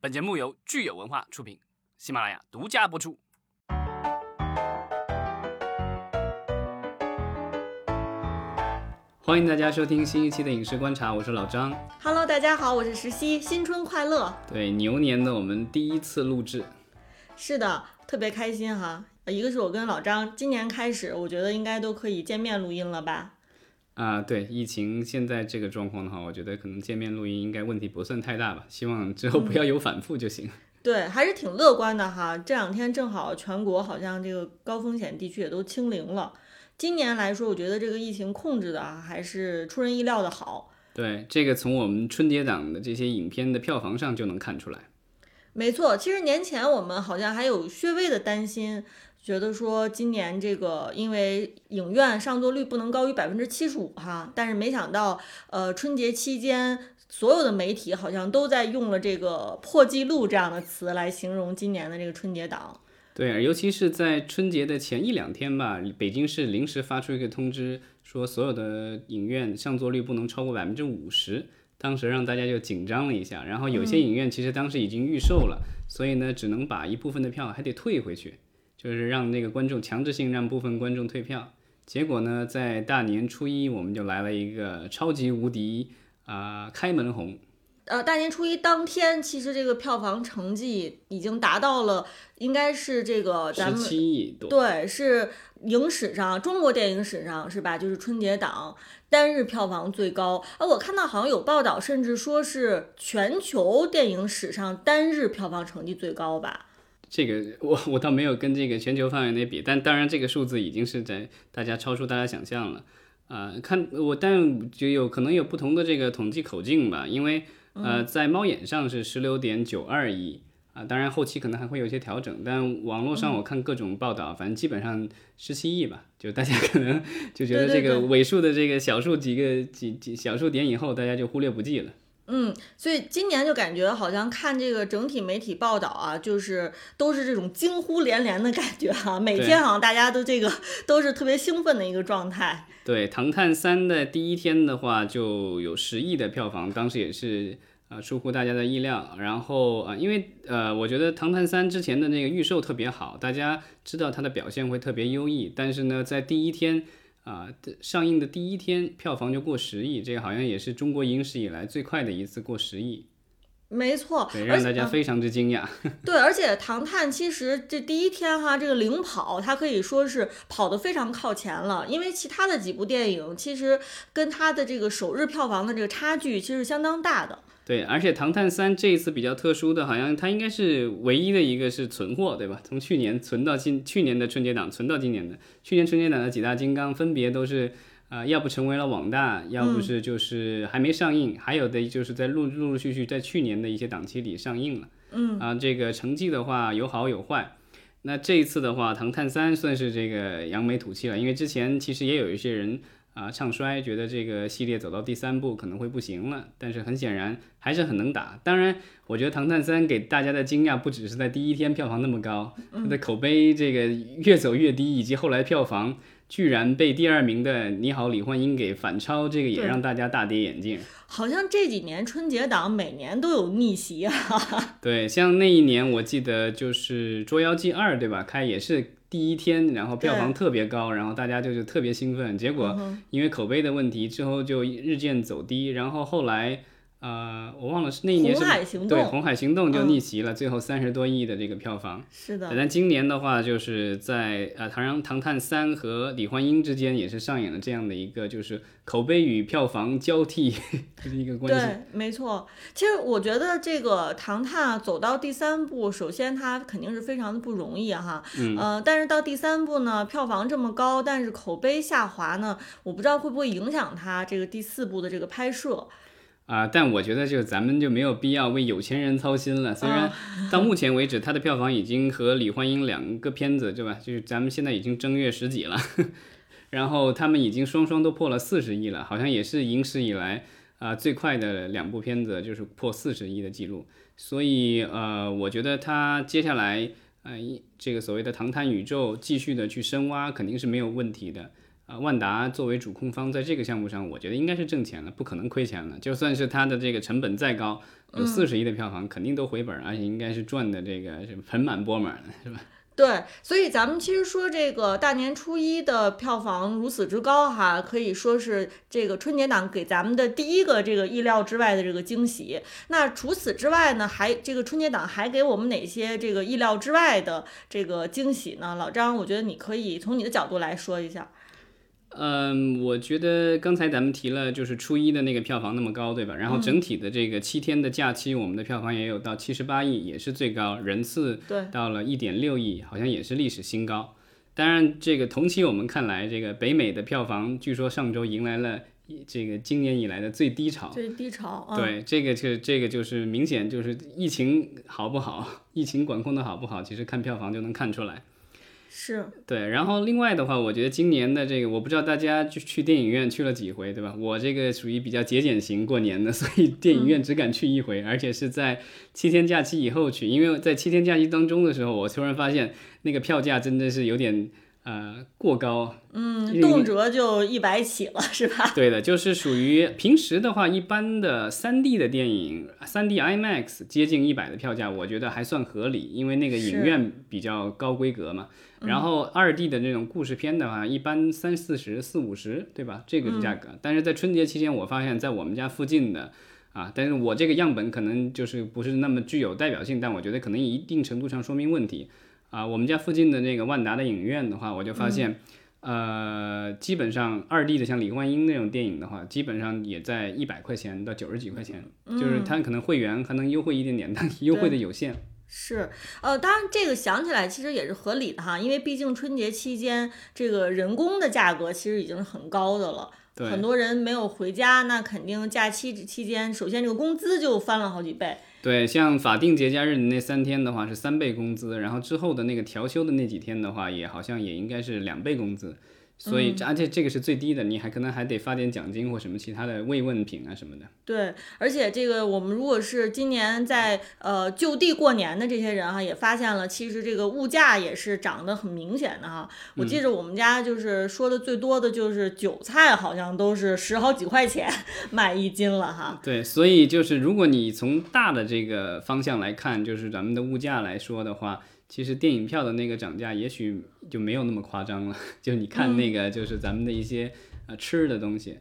本节目由聚友文化出品，喜马拉雅独家播出。欢迎大家收听新一期的影视观察，我是老张。Hello，大家好，我是石溪，新春快乐！对，牛年的我们第一次录制，是的，特别开心哈。一个是我跟老张今年开始，我觉得应该都可以见面录音了吧？啊，对，疫情现在这个状况的话，我觉得可能见面录音应该问题不算太大吧，希望之后不要有反复就行。对，还是挺乐观的哈。这两天正好全国好像这个高风险地区也都清零了。今年来说，我觉得这个疫情控制的啊，还是出人意料的好。对，这个从我们春节档的这些影片的票房上就能看出来。没错，其实年前我们好像还有略微的担心，觉得说今年这个因为影院上座率不能高于百分之七十五哈，但是没想到，呃，春节期间所有的媒体好像都在用了这个破纪录这样的词来形容今年的这个春节档。对，尤其是在春节的前一两天吧，北京市临时发出一个通知，说所有的影院上座率不能超过百分之五十。当时让大家就紧张了一下，然后有些影院其实当时已经预售了，所以呢，只能把一部分的票还得退回去，就是让那个观众强制性让部分观众退票。结果呢，在大年初一我们就来了一个超级无敌啊、开门红。呃，大年初一当天，其实这个票房成绩已经达到了，应该是这个咱们十七亿多，对，是影史上中国电影史上是吧？就是春节档单日票房最高。啊，我看到好像有报道，甚至说是全球电影史上单日票房成绩最高吧？这个我我倒没有跟这个全球范围内比，但当然这个数字已经是在大家超出大家想象了。啊、看我，但就有可能有不同的这个统计口径吧，因为呃，在猫眼上是十六点九二亿啊，当然后期可能还会有一些调整，但网络上我看各种报道，反正基本上十七亿吧，就大家可能就觉得这个尾数的这个小数几个几几小数点以后，大家就忽略不计了。嗯，所以今年就感觉好像看这个整体媒体报道啊，就是都是这种惊呼连连的感觉哈、每天好像大家都这个都是特别兴奋的一个状态。对《唐探三》的第一天的话，就有十亿的票房，当时也是呃出乎大家的意料。然后啊、呃因为呃，我觉得《唐探三》之前的那个预售特别好，大家知道它的表现会特别优异。但是呢，在第一天啊、的上映的第一天，票房就过十亿，这个好像也是中国影史以来最快的一次过十亿，没错，对，让大家非常之惊讶。对，而且《唐探》其实这第一天哈，这个领跑，它可以说是跑得非常靠前了，因为其他的几部电影其实跟它的这个首日票房的这个差距其实相当大的。对，而且《唐探三》这一次比较特殊的，好像它应该是唯一的一个是存货，对吧？从去年存到今，去年的春节档存到今年的，去年春节档的几大金刚分别都是，呃，要不成为了网大，要不是就是还没上映，还有的就是在陆陆陆续续在去年的一些档期里上映了。嗯，啊，这个成绩的话有好有坏。那这一次的话，《唐探三》算是这个扬眉吐气了，因为之前其实也有一些人啊唱衰，觉得这个系列走到第三部可能会不行了，但是很显然还是很能打。当然，我觉得《唐探三》给大家的惊讶不只是在第一天票房那么高，它的口碑这个越走越低，以及后来票房居然被第二名的《你好，李焕英》给反超，这个也让大家大跌眼镜。好像这几年春节档每年都有逆袭啊。对，像那一年我记得就是《捉妖记二》，对吧？开也是第一天，然后票房特别高，然后大家就是特别兴奋。结果因为口碑的问题，之后就日渐走低，然后后来呃，我忘了是那一年是红海行动红海行动》就嗯逆袭了，最后三十多亿的这个票房。是的，但今年的话，就是在呃《唐人唐探三》和李焕英之间也是上演了这样的一个就是口碑与票房交替 的一个关系。对，没错。其实我觉得这个《唐探》啊走到第三部，首先它肯定是非常的不容易哈。嗯。呃，但是到第三部呢，票房这么高，但是口碑下滑呢，我不知道会不会影响它这个第四部的这个拍摄。啊、但我觉得就咱们就没有必要为有钱人操心了。虽然 到目前为止，它的票房已经和李焕英两个片子，对吧？就是咱们现在已经正月十几了，然后他们已经双双都破了四十亿了，好像也是影史以来啊、最快的两部片子，就是破四十亿的记录。所以呃，我觉得它接下来呃一这个所谓的唐探宇宙继续的去深挖，肯定是没有问题的。呃，万达作为主控方，在这个项目上，我觉得应该是挣钱了，不可能亏钱了。就算是它的这个成本再高，有四十亿的票房，肯定都回本，而且应该是赚的这个是盆满钵满的，是吧？对，所以咱们其实说这个大年初一的票房如此之高哈，可以说是这个春节档给咱们的第一个这个意料之外的这个惊喜。那除此之外呢，还这个春节档还给我们哪些这个意料之外的这个惊喜呢？老张，我觉得你可以从你的角度来说一下。嗯，我觉得刚才咱们提了，就是初一的那个票房那么高，对吧？然后整体的这个七天的假期，我们的票房也有到七十八亿，也是最高，人次到了一点六亿，好像也是历史新高。当然，这个同期我们看来，这个北美的票房据说上周迎来了这个今年以来的最低潮。最低潮。对，这个就这个就是明显就是疫情好不好，疫情管控的好不好，其实看票房就能看出来。是。对，然后另外的话，我觉得今年的这个，我不知道大家就去电影院去了几回，对吧？我这个属于比较节俭型过年的，所以电影院只敢去一回，而且是在七天假期以后去，因为在七天假期当中的时候，我突然发现那个票价真的是有点呃过高，嗯，动辄就一百起了，是吧？对的，就是属于平时的话，一般的三 D 的电影，三 D IMAX 接近一百的票价，我觉得还算合理，因为那个影院比较高规格嘛。然后二 D 的那种故事片的话，一般三四十、四五十，对吧？这个价格。但是在春节期间，我发现，在我们家附近的，啊，但是我这个样本可能就是不是那么具有代表性，但我觉得可能一定程度上说明问题。啊，我们家附近的那个万达的影院的话，我就发现，呃，基本上二 D 的像李焕英那种电影的话，基本上也在一百块钱到九十几块钱，就是它可能会员还能优惠一点点，但优惠的有限。是，呃，当然这个想起来其实也是合理的哈，因为毕竟春节期间这个人工的价格其实已经是很高的了，很多人没有回家，那肯定假期期间，首先这个工资就翻了好几倍。对，像法定节假日的那三天的话是三倍工资，然后之后的那个调休的那几天的话，也好像也应该是两倍工资。所以，而且这个是最低的，你还可能还得发点奖金或什么其他的慰问品啊什么的。对，而且这个我们如果是今年在呃就地过年的这些人哈，也发现了其实这个物价也是涨得很明显的哈。我记着我们家就是说的最多的就是韭菜，好像都是十好几块钱买一斤了哈。对，所以就是如果你从大的这个方向来看，就是咱们的物价来说的话。其实电影票的那个涨价也许就没有那么夸张了，就你看那个就是咱们的一些呃吃的东西，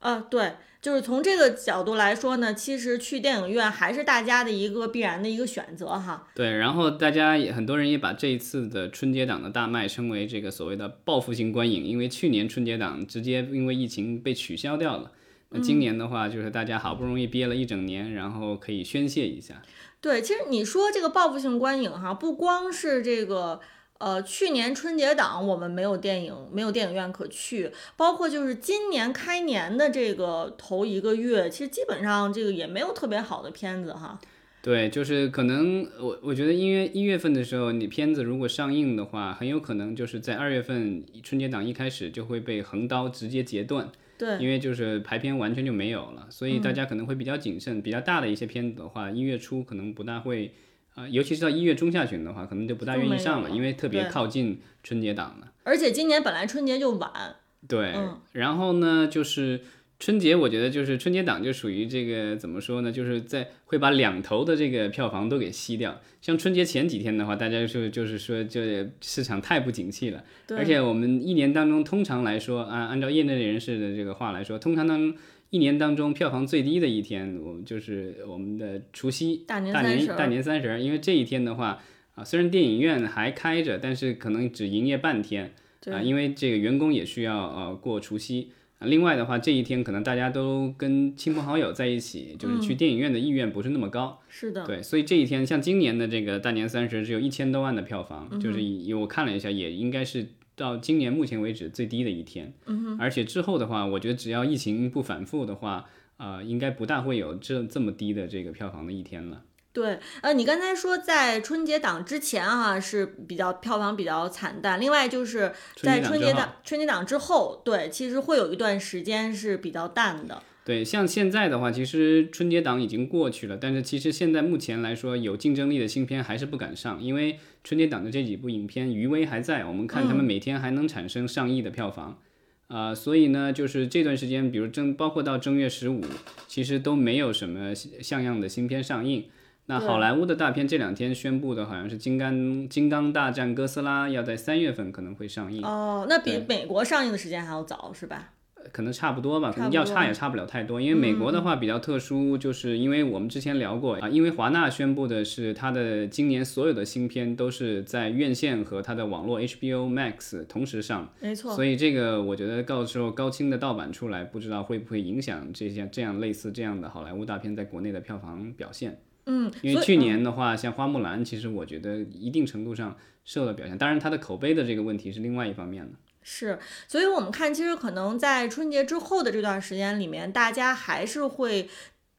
啊对，就是从这个角度来说呢，其实去电影院还是大家的一个必然的一个选择哈。对，然后大家也很多人也把这一次的春节档的大卖称为这个所谓的报复性观影，因为去年春节档直接因为疫情被取消掉了，那今年的话就是大家好不容易憋了一整年，然后可以宣泄一下。对，其实你说这个报复性观影哈，不光是这个，呃，去年春节档我们没有电影，没有电影院可去，包括就是今年开年的这个头一个月，其实基本上这个也没有特别好的片子哈。对，就是可能我我觉得，因为一月份的时候，你片子如果上映的话，很有可能就是在二月份春节档一开始就会被横刀直接截断。对，因为就是排片完全就没有了，所以大家可能会比较谨慎。比较大的一些片子的话，一月初可能不大会，啊，尤其是到一月中下旬的话，可能就不大愿意上了，因为特别靠近春节档了。而且今年本来春节就晚。对，然后呢，就是。春节我觉得就是春节档就属于这个怎么说呢？就是在会把两头的这个票房都给吸掉。像春节前几天的话，大家就就是说，就市场太不景气了。而且我们一年当中通常来说，按按照业内人士的这个话来说，通常当中一年当中票房最低的一天，我们就是我们的除夕大年大年三十。因为这一天的话，啊，虽然电影院还开着，但是可能只营业半天啊，因为这个员工也需要呃过除夕。另外的话，这一天可能大家都跟亲朋好友在一起，就是去电影院的意愿不是那么高。是的。对，所以这一天，像今年的这个大年三十，只有一千多万的票房，就是以我看了一下，也应该是到今年目前为止最低的一天。嗯而且之后的话，我觉得只要疫情不反复的话，啊，应该不大会有这这么低的这个票房的一天了。对，呃，你刚才说在春节档之前哈是比较票房比较惨淡，另外就是在春节档春节档之后，对，其实会有一段时间是比较淡的。对，像现在的话，其实春节档已经过去了，但是其实现在目前来说，有竞争力的新片还是不敢上，因为春节档的这几部影片余威还在，我们看他们每天还能产生上亿的票房。啊、所以呢，就是这段时间，比如正包括到正月十五，其实都没有什么像样的新片上映。那好莱坞的大片这两天宣布的好像是《金刚金刚大战哥斯拉》要在三月份可能会上映，哦，那比美国上映的时间还要早是吧？可能差不多吧，可能要差也差不了太多。因为美国的话比较特殊，就是因为我们之前聊过啊，因为华纳宣布的是它的今年所有的新片都是在院线和它的网络 HBO Max 同时上，没错，所以这个我觉得到时候高清的盗版出来，不知道会不会影响这些这样类似这样的好莱坞大片在国内的票房表现。嗯，因为去年的话，像花木兰，其实我觉得一定程度上受了表现，当然它的口碑的这个问题是另外一方面的。是，所以我们看，其实可能在春节之后的这段时间里面，大家还是会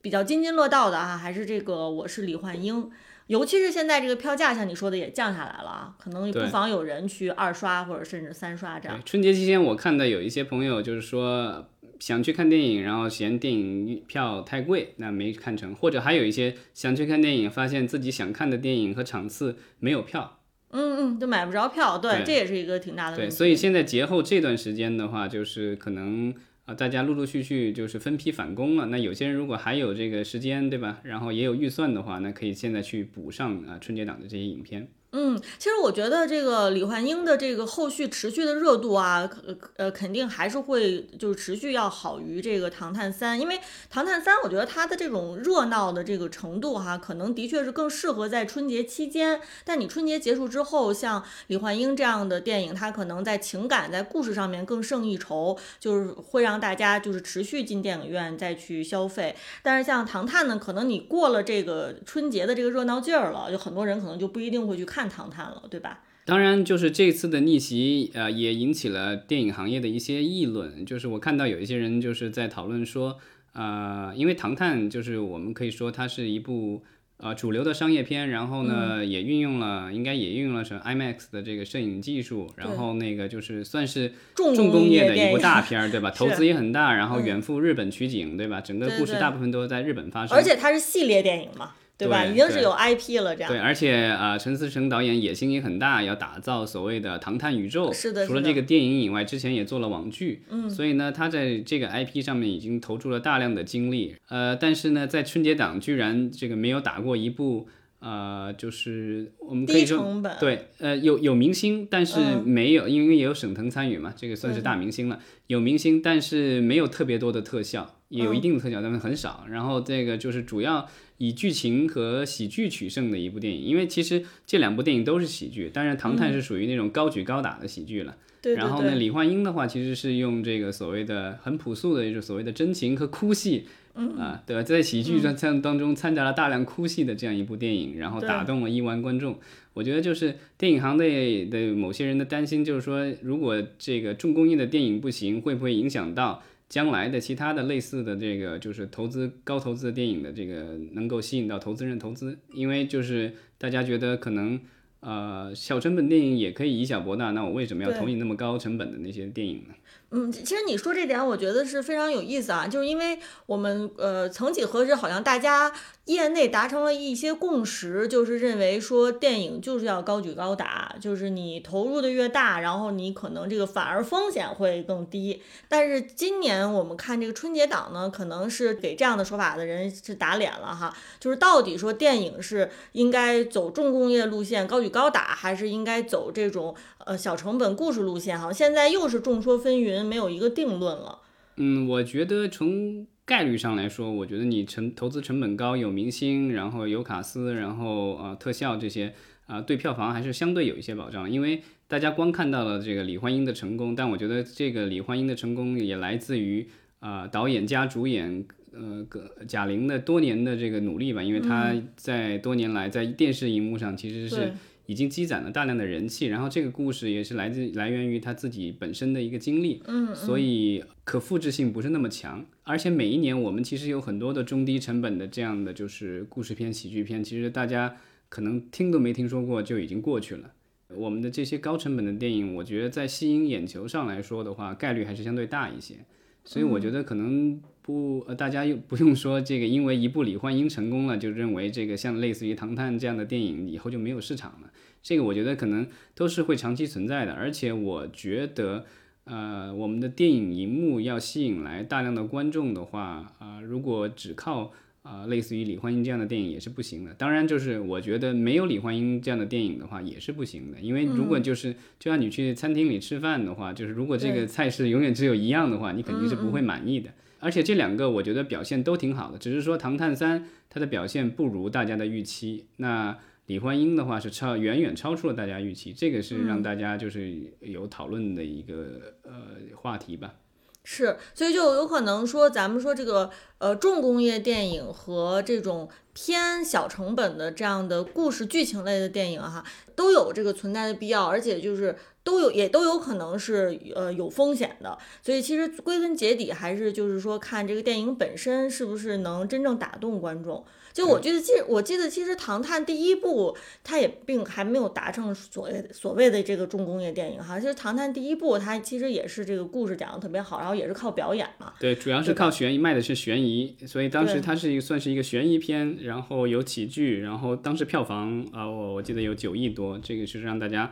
比较津津乐道的啊，还是这个我是李焕英。尤其是现在这个票价，像你说的也降下来了啊，可能不妨有人去二刷或者甚至三刷这样。春节期间，我看到有一些朋友就是说想去看电影，然后嫌电影票太贵，那没看成；或者还有一些想去看电影，发现自己想看的电影和场次没有票。嗯嗯，就买不着票，对，对这也是一个挺大的问对，题。所以现在节后这段时间的话，就是可能啊、大家陆陆续续就是分批返工了。那有些人如果还有这个时间，对吧？然后也有预算的话，那可以现在去补上啊、春节档的这些影片。嗯，其实我觉得这个李焕英的这个后续持续的热度啊，呃肯定还是会就是持续要好于这个《唐探三》，因为《唐探三》我觉得它的这种热闹的这个程度哈，可能的确是更适合在春节期间。但你春节结束之后，像李焕英这样的电影，它可能在情感在故事上面更胜一筹，就是会让大家就是持续进电影院再去消费。但是像《唐探》呢，可能你过了这个春节的这个热闹劲儿了，就很多人可能就不一定会去看《唐探》了，对吧？当然，就是这次的逆袭，呃，也引起了电影行业的一些议论。就是我看到有一些人就是在讨论说，呃，因为《唐探》就是我们可以说它是一部呃主流的商业片，然后呢、也运用了，应该也运用了什么 IMAX 的这个摄影技术，然后那个就是算是重重工业的一部大片儿，对吧？投资也很大，然后嗯远赴日本取景，对吧？整个故事大部分都在日本发生，而且它是系列电影嘛，对吧？已经是有 IP 了，这样对，而且啊、呃陈思诚导演野心也很大，要打造所谓的唐探宇宙。是的是的除了这个电影以外，之前也做了网剧。嗯，所以呢，他在这个 IP 上面已经投注了大量的精力。呃，但是呢，在春节档居然这个没有打过一部。呃，就是我们可以说对，呃，有有明星，但是嗯没有，因为也有沈腾参与嘛，这个算是大明星了。有明星，但是没有特别多的特效，也有一定的特效，但是很少。然后这个就是主要以剧情和喜剧取胜的一部电影，因为其实这两部电影都是喜剧，当然《唐探》是属于那种高举高打的喜剧了。对对然后呢，李焕英的话其实是用这个所谓的很朴素的一种所谓的真情和哭戏，嗯啊，对吧？在喜剧当当当中掺杂了大量哭戏的这样一部电影，然后打动了亿万观众。我觉得就是电影行内的某些人的担心，就是说，如果这个重工业的电影不行，会不会影响到将来的其他的类似的这个就是投资高投资的电影的这个能够吸引到投资人投资？因为就是大家觉得可能。呃，小成本电影也可以以小博大，那我为什么要投你那么高成本的那些电影呢？嗯，其实你说这点，我觉得是非常有意思啊，就是因为我们呃，曾几何时，好像大家业内达成了一些共识，就是认为说电影就是要高举高打，就是你投入的越大，然后你可能这个反而风险会更低。但是今年我们看这个春节档呢，可能是给这样的说法的人是打脸了哈，就是到底说电影是应该走重工业路线高举高打，还是应该走这种呃小成本故事路线？好像现在又是众说纷纭，没有一个定论了。嗯，我觉得从概率上来说，我觉得你成投资成本高，有明星，然后有卡司，然后呃特效这些啊、对票房还是相对有一些保障。因为大家光看到了这个李焕英的成功，但我觉得这个李焕英的成功也来自于啊、导演加主演。呃，贾玲的多年的这个努力吧，因为她在多年来在电视荧幕上其实是对已经积攒了大量的人气，然后这个故事也是来自来源于他自己本身的一个经历，嗯，所以可复制性不是那么强，而且每一年我们其实有很多的中低成本的这样的就是故事片、喜剧片，其实大家可能听都没听说过就已经过去了。我们的这些高成本的电影，我觉得在吸引眼球上来说的话，概率还是相对大一些。所以我觉得可能不，呃，大家又不用说这个，因为一部李焕英成功了，就认为这个像类似于《唐探》这样的电影以后就没有市场了。这个我觉得可能都是会长期存在的，而且我觉得，呃，我们的电影荧幕要吸引来大量的观众的话，啊、如果只靠啊、类似于李焕英这样的电影也是不行的。当然，就是我觉得没有李焕英这样的电影的话也是不行的，因为如果就是、就像你去餐厅里吃饭的话，就是如果这个菜式永远只有一样的话，你肯定是不会满意的。而且这两个我觉得表现都挺好的，只是说《唐探三》它的表现不如大家的预期。那李焕英的话是超远远超出了大家预期，这个是让大家就是有讨论的一个、呃话题吧。是，所以就有可能说，咱们说这个呃重工业电影和这种偏小成本的这样的故事剧情类的电影哈，都有这个存在的必要，而且就是都有也都有可能是呃有风险的。所以其实归根结底还是就是说看这个电影本身是不是能真正打动观众。就我记得记我记得其实《唐探》第一部它也并还没有达成所谓所谓的这个重工业电影哈，其实《唐探》第一部它其实也是这个故事讲的特别好，然后也是靠表演嘛。对，主要是靠悬疑，卖的是悬疑，所以当时它是一个算是一个悬疑片，然后有喜剧，然后当时票房啊、我我记得有九亿多，这个是让大家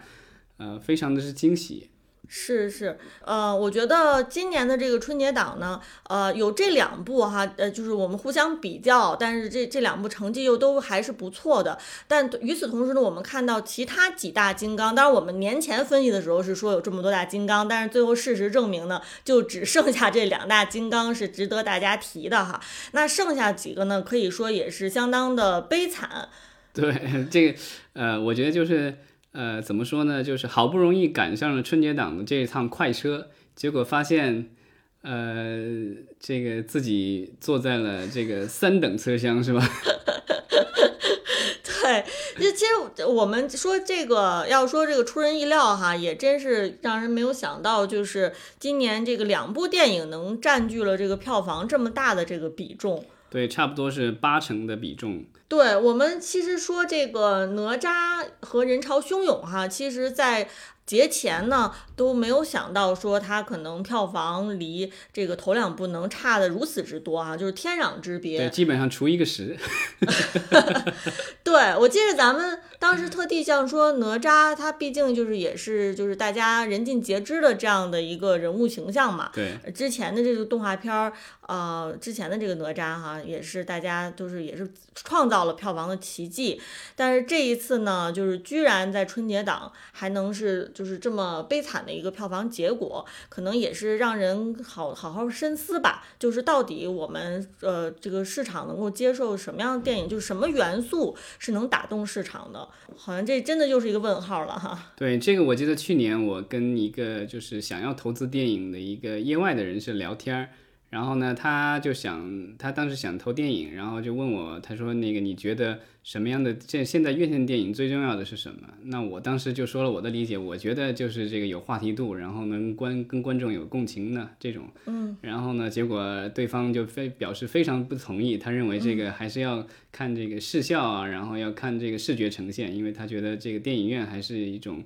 呃非常的是惊喜。是是，呃，我觉得今年的这个春节档呢，呃，有这两部哈，呃，就是我们互相比较，但是这这两部成绩又都还是不错的。但与此同时呢，我们看到其他几大金刚，当然我们年前分析的时候是说有这么多大金刚，但是最后事实证明呢，就只剩下这两大金刚是值得大家提的哈。那剩下几个呢，可以说也是相当的悲惨。对，这个呃，我觉得就是呃，怎么说呢？就是好不容易赶上了春节档的这一趟快车，结果发现呃，这个自己坐在了这个三等车厢，是吧？对，这其实我们说这个，要说这个出人意料哈，也真是让人没有想到，就是今年这个两部电影能占据了这个票房这么大的这个比重。对，差不多是八成的比重。对我们其实说这个哪吒和人潮汹涌哈，其实在节前呢都没有想到说它可能票房离这个头两部能差的如此之多啊，就是天壤之别。对，基本上除一个十。对，我记得咱们当时特地像说哪吒，他毕竟就是也是就是大家人尽皆知的这样的一个人物形象嘛。对，之前的这个动画片儿，呃，之前的这个哪吒哈，也是大家就是也是创造了票房的奇迹。但是这一次呢，就是居然在春节档还能是就是这么悲惨的一个票房结果，可能也是让人好好好深思吧。就是到底我们呃这个市场能够接受什么样的电影，就是什么元素是能打动市场的？好像这真的就是一个问号了哈。对，这个我记得去年我跟一个就是想要投资电影的一个业外的人士聊天儿，然后呢，他就想，他当时想投电影，然后就问我，他说那个你觉得什么样的现现在院线电影最重要的是什么？那我当时就说了我的理解，我觉得就是这个有话题度，然后能观跟观众有共情的这种。嗯。然后呢，结果对方就非表示非常不同意，他认为这个还是要看这个视效啊，然后要看这个视觉呈现，因为他觉得这个电影院还是一种。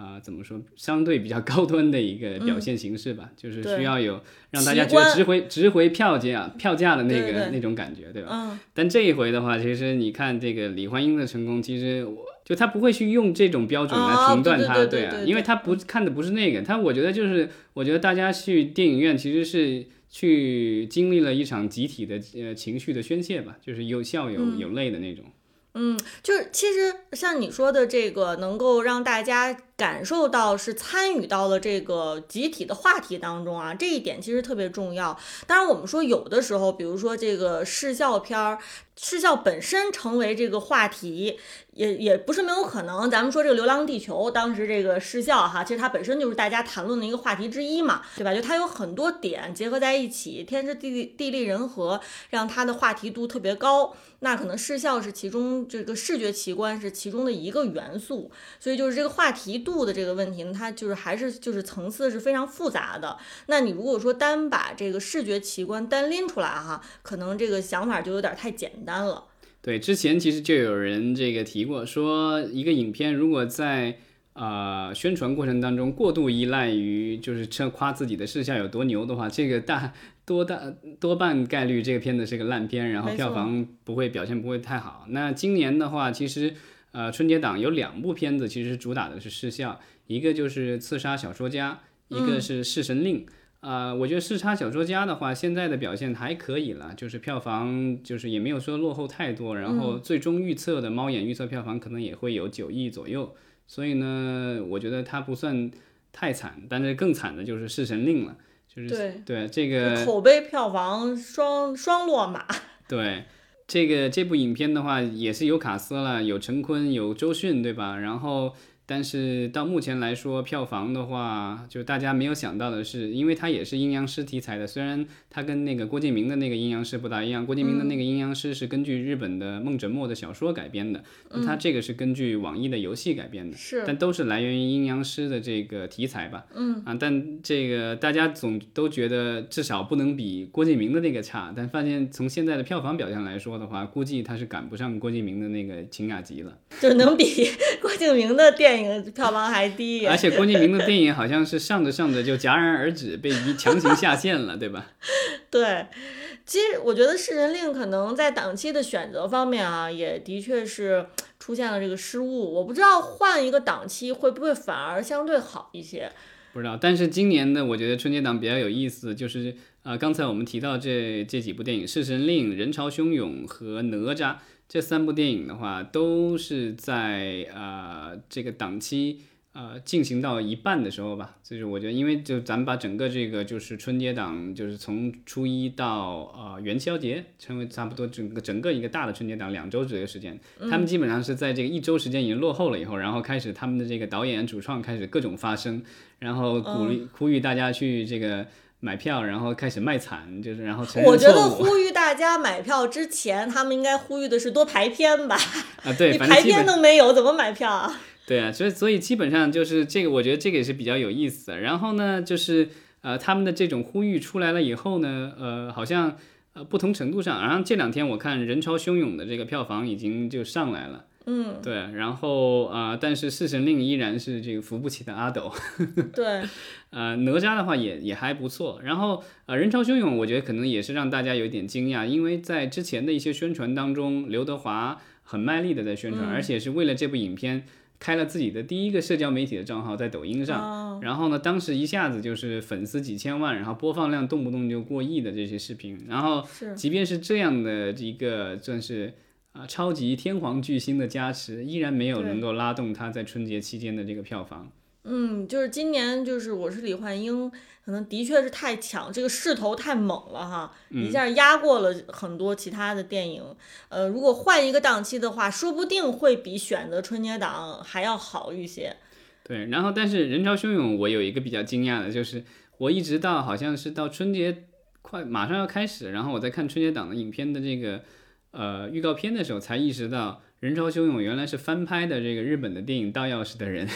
啊、怎么说？相对比较高端的一个表现形式吧，就是需要有让大家觉得值回值回票价票价的那个那种感觉，对吧？嗯。但这一回的话，其实你看这个李焕英的成功，其实我就他不会去用这种标准来哦评断他，对啊，因为他不看的不是那个，他我觉得就是我觉得大家去电影院其实是去经历了一场集体的呃情绪的宣泄吧，就是有笑有有泪的那种。嗯，就是其实像你说的这个，能够让大家感受到是参与到了这个集体的话题当中啊，这一点其实特别重要。当然，我们说有的时候，比如说这个视效片儿，视效本身成为这个话题，也也不是没有可能。咱们说这个《流浪地球》，当时这个视效哈，其实它本身就是大家谈论的一个话题之一嘛，对吧？就它有很多点结合在一起，天时地利地利人和，让它的话题度特别高。那可能视效是其中这个视觉奇观是其中的一个元素，所以就是这个话题度的这个问题呢，它就是还是就是层次是非常复杂的。那你如果说单把这个视觉奇观单拎出来哈，可能这个想法就有点太简单了。对，之前其实就有人这个提过，说一个影片如果在呃宣传过程当中过度依赖于就是称夸自己的视效有多牛的话，这个大多大多半概率这个片子是个烂片，然后票房不会表现不会太好。那今年的话，其实呃春节档有两部片子其实主打的是视效，一个就是《刺杀小说家》。一个是《弑神令》。啊，我觉得视差小说家的话，现在的表现还可以了，就是票房就是也没有说落后太多，然后最终预测的猫眼预测票房可能也会有九亿左右，所以呢，我觉得它不算太惨，但是更惨的就是《弑神令》了，就是对对这个口碑票房双双落马。对这个这部影片的话，也是有卡斯了，有陈坤，有周迅，对吧？然后。但是到目前来说，票房的话，就大家没有想到的是，因为它也是阴阳师题材的，虽然它跟那个郭敬明的那个阴阳师不大一样，郭敬明的那个阴阳师是根据日本的梦枕墨的小说改编的，那它这个是根据网易的游戏改编的，是，但都是来源于阴阳师的这个题材吧，嗯。啊，但这个大家总都觉得至少不能比郭敬明的那个差，但发现从现在的票房表现来说的话，估计它是赶不上郭敬明的那个情雅集了，就能比 郭敬明的电影。票房还低，而且郭敬明的电影好像是上着上着就戛然而止，被强行下线了，对吧？对，其实我觉得《弑神令》可能在档期的选择方面啊，也的确是出现了这个失误。我不知道换一个档期会不会反而相对好一些。不知道，但是今年的我觉得春节档比较有意思，就是呃，刚才我们提到这这几部电影，《弑神令》、人潮汹涌和哪吒。这三部电影的话，都是在呃这个档期呃进行到一半的时候吧，就是我觉得，因为就咱们把整个这个就是春节档，就是从初一到呃元宵节，成为差不多整个整个一个大的春节档两周左右时间，他们基本上是在这个一周时间已经落后了以后，然后开始他们的这个导演主创开始各种发声，然后鼓励呼吁大家去这个。买票，然后开始卖惨，就是然后我觉得呼吁大家买票之前，他们应该呼吁的是多排片吧？啊，对，你排片都没有，怎么买票啊？对啊，所以所以基本上就是这个，我觉得这个也是比较有意思的。然后呢，就是呃，他们的这种呼吁出来了以后呢，呃，好像呃不同程度上，然后这两天我看人潮汹涌的这个票房已经就上来了。嗯，对，然后啊，但是《四神令》依然是这个扶不起的阿斗。对，呃，哪吒的话也也还不错。然后呃，人潮汹涌，我觉得可能也是让大家有点惊讶，因为在之前的一些宣传当中，刘德华很卖力的在宣传，而且是为了这部影片开了自己的第一个社交媒体的账号在抖音上。然后呢，当时一下子就是粉丝几千万，然后播放量动不动就过亿的这些视频。然后，即便是这样的一个算是。啊，超级天皇巨星的加持依然没有能够拉动他在春节期间的这个票房。嗯，就是今年就是我是李焕英，可能的确是太强，这个势头太猛了哈，一下压过了很多其他的电影。呃，如果换一个档期的话，说不定会比选择春节档还要好一些。对，然后但是人潮汹涌，我有一个比较惊讶的就是，我一直到好像是到春节快马上要开始，然后我在看春节档的影片的这个。呃，预告片的时候才意识到，人潮汹涌原来是翻拍的这个日本的电影《盗钥匙的人》。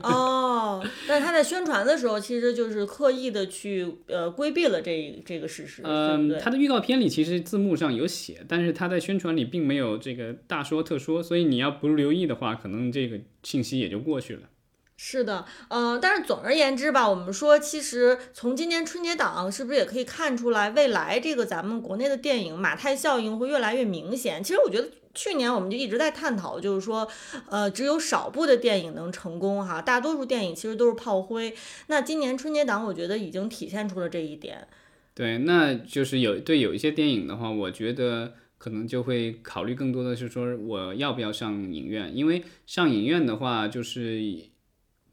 哦，但是他在宣传的时候，其实就是刻意的去呃规避了这这个事实。嗯，他的预告片里其实字幕上有写，但是他在宣传里并没有这个大说特说，所以你要不留意的话，可能这个信息也就过去了。是的，嗯，但是总而言之吧，我们说，其实从今年春节档是不是也可以看出来，未来这个咱们国内的电影马太效应会越来越明显。其实我觉得去年我们就一直在探讨，就是说，呃，只有少部的电影能成功哈，大多数电影其实都是炮灰。那今年春节档，我觉得已经体现出了这一点。对，那就是有对有一些电影的话，我觉得可能就会考虑更多的是说，我要不要上影院？因为上影院的话，就是。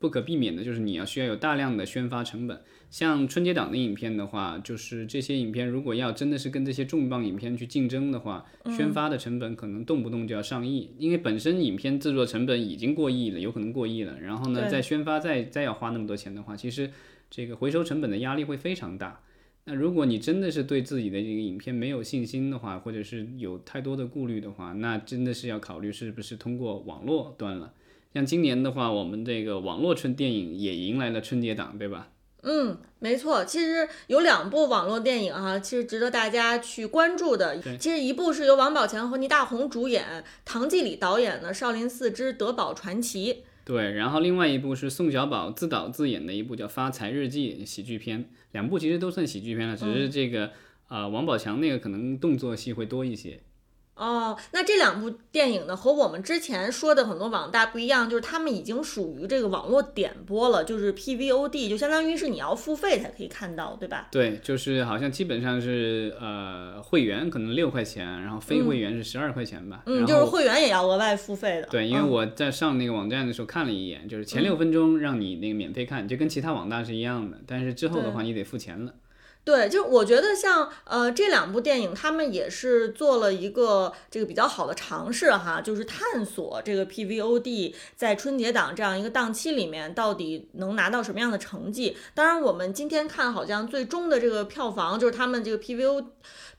不可避免的就是你要需要有大量的宣发成本，像春节档的影片的话，就是这些影片如果要真的是跟这些重磅影片去竞争的话，宣发的成本可能动不动就要上亿，因为本身影片制作成本已经过亿了，有可能过亿了，然后呢再宣发再再要花那么多钱的话，其实这个回收成本的压力会非常大。那如果你真的是对自己的这个影片没有信心的话，或者是有太多的顾虑的话，那真的是要考虑是不是通过网络端了。像今年的话，我们这个网络春电影也迎来了春节档，对吧？嗯，没错。其实有两部网络电影哈，其实值得大家去关注的。其实一部是由王宝强和倪大红主演，唐季礼导演的《少林寺之德宝传奇》。对，然后另外一部是宋小宝自导自演的一部叫《发财日记》喜剧片。两部其实都算喜剧片了，只是这个啊，王宝强那个可能动作戏会多一些。哦，那这两部电影呢，和我们之前说的很多网大不一样，就是他们已经属于这个网络点播了，就是 PVOD，就相当于是你要付费才可以看到，对吧？对，就是好像基本上是呃会员可能六块钱，然后非会员是十二块钱吧。嗯，就是会员也要额外付费的。对，因为我在上那个网站的时候看了一眼，就是前六分钟让你那个免费看，就跟其他网大是一样的，但是之后的话你得付钱了。对，就是我觉得像呃这两部电影，他们也是做了一个这个比较好的尝试哈，就是探索这个 PVOD 在春节档这样一个档期里面到底能拿到什么样的成绩。当然，我们今天看好像最终的这个票房，就是他们这个 PVO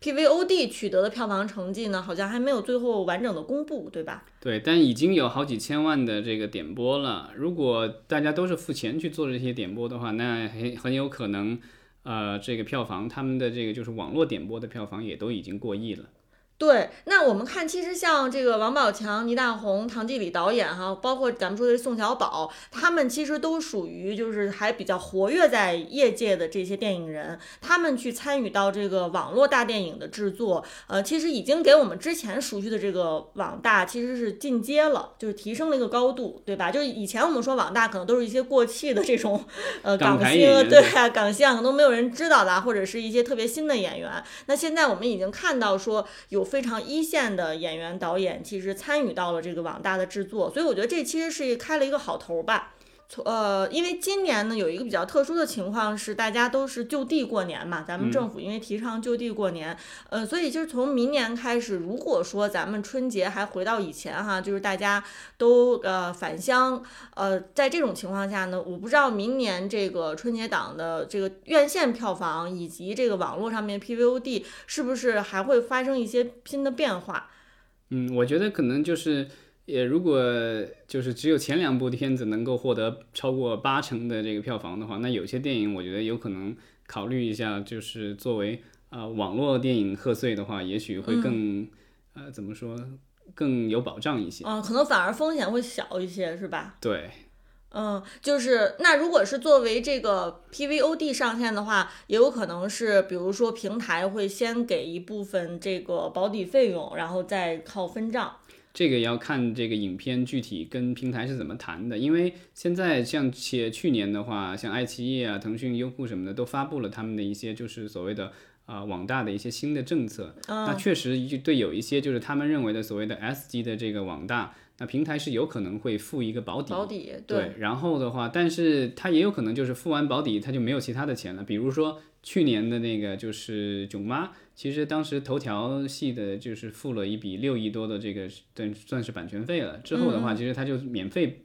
PVOD 取得的票房成绩呢，好像还没有最后完整的公布，对吧？对，但已经有好几千万的这个点播了。如果大家都是付钱去做这些点播的话，那很很有可能。呃，这个票房，他们的这个就是网络点播的票房也都已经过亿了。对，那我们看，其实像这个王宝强、倪大红、唐季礼导演哈，包括咱们说的宋小宝，他们其实都属于就是还比较活跃在业界的这些电影人，他们去参与到这个网络大电影的制作，呃，其实已经给我们之前熟悉的这个网大其实是进阶了，就是提升了一个高度，对吧？就是以前我们说网大可能都是一些过气的这种呃港星，对啊，港星可能都没有人知道的，或者是一些特别新的演员。那现在我们已经看到说有。非常一线的演员导演，其实参与到了这个网大的制作，所以我觉得这其实是开了一个好头吧。从呃，因为今年呢有一个比较特殊的情况是，大家都是就地过年嘛，咱们政府因为提倡就地过年，呃，所以就是从明年开始，如果说咱们春节还回到以前哈，就是大家都呃返乡，呃，在这种情况下呢，我不知道明年这个春节档的这个院线票房以及这个网络上面 PVOD 是不是还会发生一些新的变化？嗯，我觉得可能就是。也如果就是只有前两部片子能够获得超过八成的这个票房的话，那有些电影我觉得有可能考虑一下，就是作为啊网络电影贺岁的话，也许会更呃怎么说更有保障一些。嗯，可能反而风险会小一些，是吧？对。嗯，就是那如果是作为这个 PVOD 上线的话，也有可能是比如说平台会先给一部分这个保底费用，然后再靠分账。这个要看这个影片具体跟平台是怎么谈的，因为现在像且去年的话，像爱奇艺啊、腾讯、优酷什么的都发布了他们的一些就是所谓的啊网大的一些新的政策。那确实就对有一些就是他们认为的所谓的 S 级的这个网大，那平台是有可能会付一个保底。保底对。然后的话，但是它也有可能就是付完保底，它就没有其他的钱了。比如说去年的那个就是囧妈。其实当时头条系的就是付了一笔六亿多的这个，算算是版权费了。之后的话，其实它就免费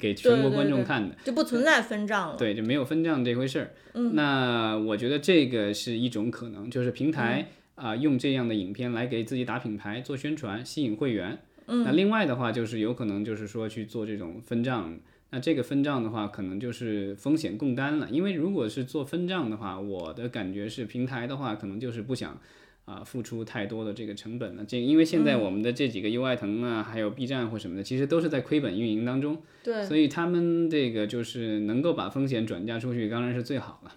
给全国观众看的，就不存在分账了。对，就没有分账这回事儿。那我觉得这个是一种可能，就是平台啊用这样的影片来给自己打品牌、做宣传、吸引会员。那另外的话，就是有可能就是说去做这种分账。那这个分账的话，可能就是风险共担了。因为如果是做分账的话，我的感觉是平台的话，可能就是不想啊付出太多的这个成本了。这因为现在我们的这几个优爱腾啊，还有 B 站或什么的，其实都是在亏本运营当中。对，所以他们这个就是能够把风险转嫁出去，当然是最好了。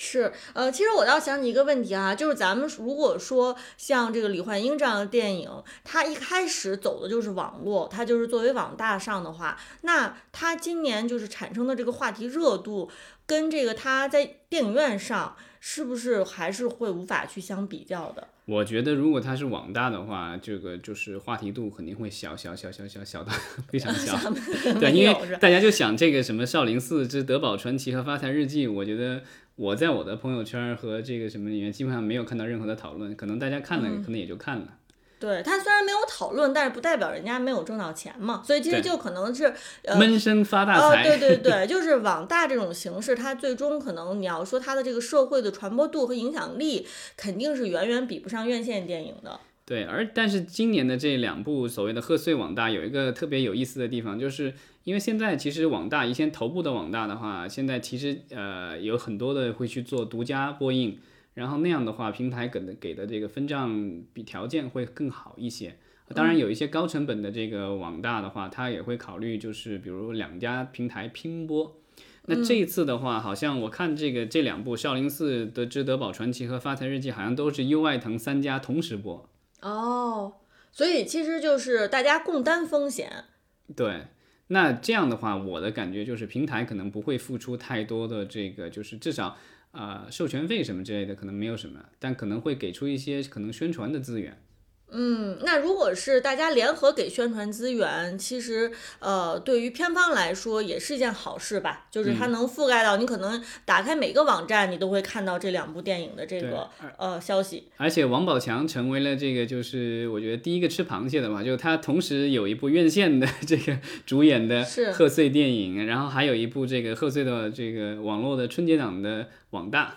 是，呃，其实我倒想起一个问题啊，就是咱们如果说像这个李焕英这样的电影，它一开始走的就是网络，它就是作为网大上的话，那它今年就是产生的这个话题热度，跟这个它在电影院上是不是还是会无法去相比较的？我觉得如果它是网大的话，这个就是话题度肯定会小小小小 小小到非常小。对，因为大家就想这个什么少林寺之德宝传奇和发财日记，我觉得。我在我的朋友圈和这个什么里面，基本上没有看到任何的讨论，可能大家看了，可能也就看了。对他虽然没有讨论，但是不代表人家没有挣到钱嘛，所以其实就可能是闷声发大财。对对对，就是网大这种形式，它最终可能你要说它的这个社会的传播度和影响力，肯定是远远比不上院线电影的。对，而但是今年的这两部所谓的贺岁网大有一个特别有意思的地方，就是因为现在其实网大，一些头部的网大的话，现在其实呃有很多的会去做独家播映，然后那样的话，平台给的给的这个分账比条件会更好一些。当然有一些高成本的这个网大的话，它也会考虑就是比如两家平台拼播。那这一次的话，好像我看这个这两部《少林寺的之德宝传奇》和《发财日记》好像都是优爱腾三家同时播。哦，所以其实就是大家共担风险。对，那这样的话，我的感觉就是平台可能不会付出太多的这个，就是至少、呃授权费什么之类的可能没有什么，但可能会给出一些可能宣传的资源。嗯，那如果是大家联合给宣传资源，其实呃，对于片方来说也是一件好事吧，就是它能覆盖到你可能打开每个网站，你都会看到这两部电影的这个呃消息。而且王宝强成为了这个，就是我觉得第一个吃螃蟹的嘛，就是他同时有一部院线的这个主演的贺岁电影，然后还有一部这个贺岁的这个网络的春节档的网大。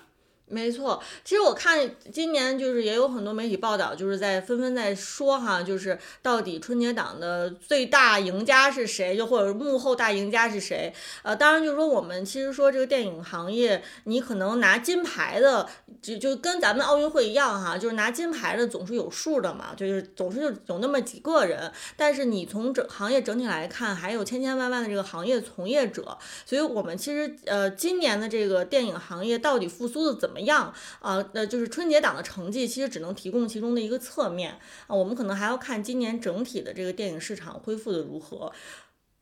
没错，其实我看今年就是也有很多媒体报道，就是在纷纷在说哈，就是到底春节档的最大赢家是谁，就或者幕后大赢家是谁？呃，当然就是说我们其实说这个电影行业，你可能拿金牌的，就就跟咱们奥运会一样哈，就是拿金牌的总是有数的嘛，就是总是就有那么几个人，但是你从整行业整体来看，还有千千万万的这个行业从业者，所以我们其实呃今年的这个电影行业到底复苏的怎么样啊？那、就是春节档的成绩其实只能提供其中的一个侧面啊，我们可能还要看今年整体的这个电影市场恢复的如何。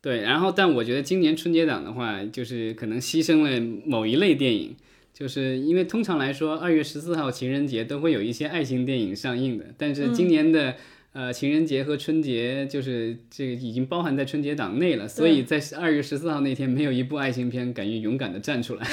对，然后但我觉得今年春节档的话，就是可能牺牲了某一类电影，就是因为通常来说，二月十四号情人节都会有一些爱情电影上映的，但是今年的、呃情人节和春节就是这个已经包含在春节档内了，所以在二月十四号那天没有一部爱情片敢于勇敢的站出来，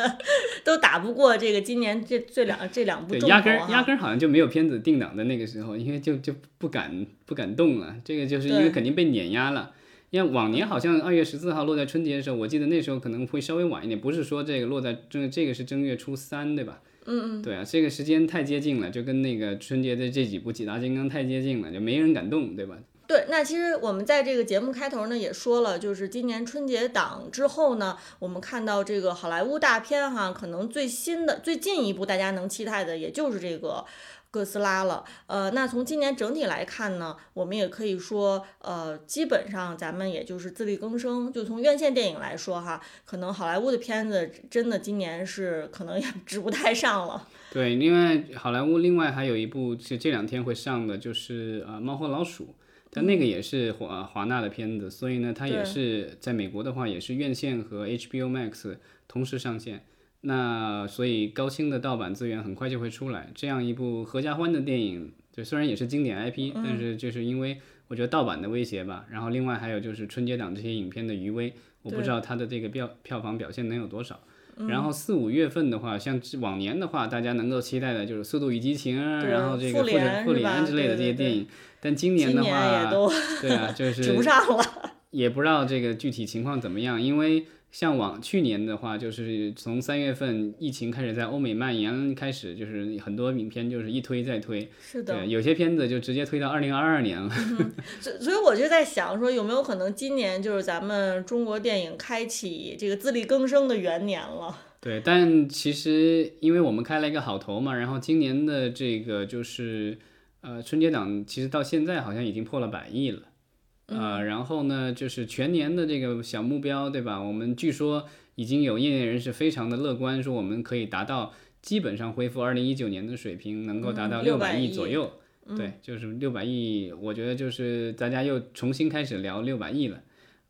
都打不过这个今年这这两这两部对，压根儿压根儿好像就没有片子定档的那个时候，因为就就不敢不敢动了，这个就是因为肯定被碾压了。因为往年好像二月十四号落在春节的时候，我记得那时候可能会稍微晚一点，不是说这个落在正这个是正月初三，对吧？嗯嗯，对啊，这个时间太接近了，就跟那个春节的这几部《几大金刚》太接近了，就没人敢动，对吧？对，那其实我们在这个节目开头呢也说了，就是今年春节档之后呢，我们看到这个好莱坞大片哈，可能最新的、最近一部大家能期待的，也就是这个哥斯拉了。呃，那从今年整体来看呢，我们也可以说，呃，基本上咱们也就是自力更生。就从院线电影来说哈，可能好莱坞的片子真的今年是可能也 值不太上了。对，另外好莱坞另外还有一部是这两天会上的，就是呃《猫和老鼠》，但那个也是华华纳的片子，所以呢，它也是在美国的话也是院线和 HBO Max 同时上线。那所以高清的盗版资源很快就会出来，这样一部合家欢的电影，就虽然也是经典 IP，、但是就是因为我觉得盗版的威胁吧，然后另外还有就是春节档这些影片的余威，我不知道它的这个票票房表现能有多少。然后四五月份的话，像往年的话，大家能够期待的就是《速度与激情》啊，然后这个复复联联复联之类的这些电影，但今年的话，对啊，就 指不是上了。也不知道这个具体情况怎么样，因为像往去年的话，就是从三月份疫情开始在欧美蔓延开始，就是很多影片就是一推再推，是的，对，有些片子就直接推到二零二二年了。所所以我就在想说，有没有可能今年就是咱们中国电影开启这个自力更生的元年了？对，但其实因为我们开了一个好头嘛，然后今年的这个就是呃春节档，其实到现在好像已经破了百亿了，呃，然后呢就是全年的这个小目标，对吧？我们据说已经有业内人士非常的乐观，说我们可以达到基本上恢复二零一九年的水平，能够达到嗯600六百亿亿左右。对，就是六百亿，我觉得就是大家又重新开始聊六百亿了。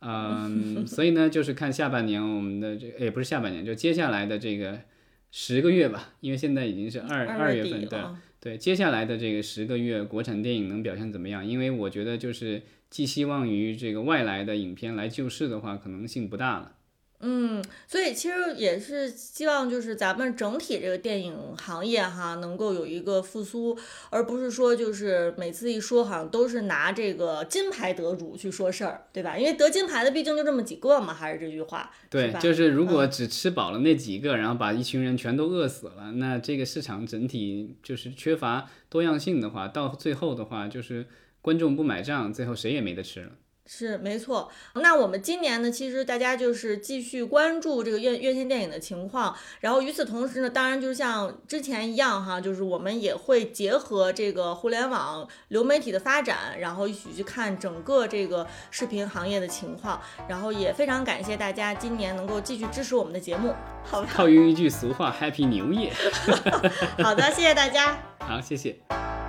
嗯，所以呢，就是看下半年我们的这个，也不是下半年，就接下来的这个十个月吧，因为现在已经是二二月份，对对，接下来的这个十个月，国产电影能表现怎么样？因为我觉得就是寄希望于这个外来的影片来救市的话，可能性不大了。嗯，所以其实也是希望就是咱们整体这个电影行业哈能够有一个复苏，而不是说就是每次一说好像都是拿这个金牌得主去说事儿，对吧？因为得金牌的毕竟就这么几个嘛，还是这句话，对，吧？就是如果只吃饱了那几个，然后把一群人全都饿死了，那这个市场整体就是缺乏多样性的话，到最后的话就是观众不买账，最后谁也没得吃了。是没错，那我们今年呢，其实大家就是继续关注这个院院线电影的情况，然后与此同时呢，当然就是像之前一样哈，就是我们也会结合这个互联网流媒体的发展，然后一起去看整个这个视频行业的情况，然后也非常感谢大家今年能够继续支持我们的节目，好吧？套用一句俗话，Happy New Year！好的，谢谢大家。好，谢谢。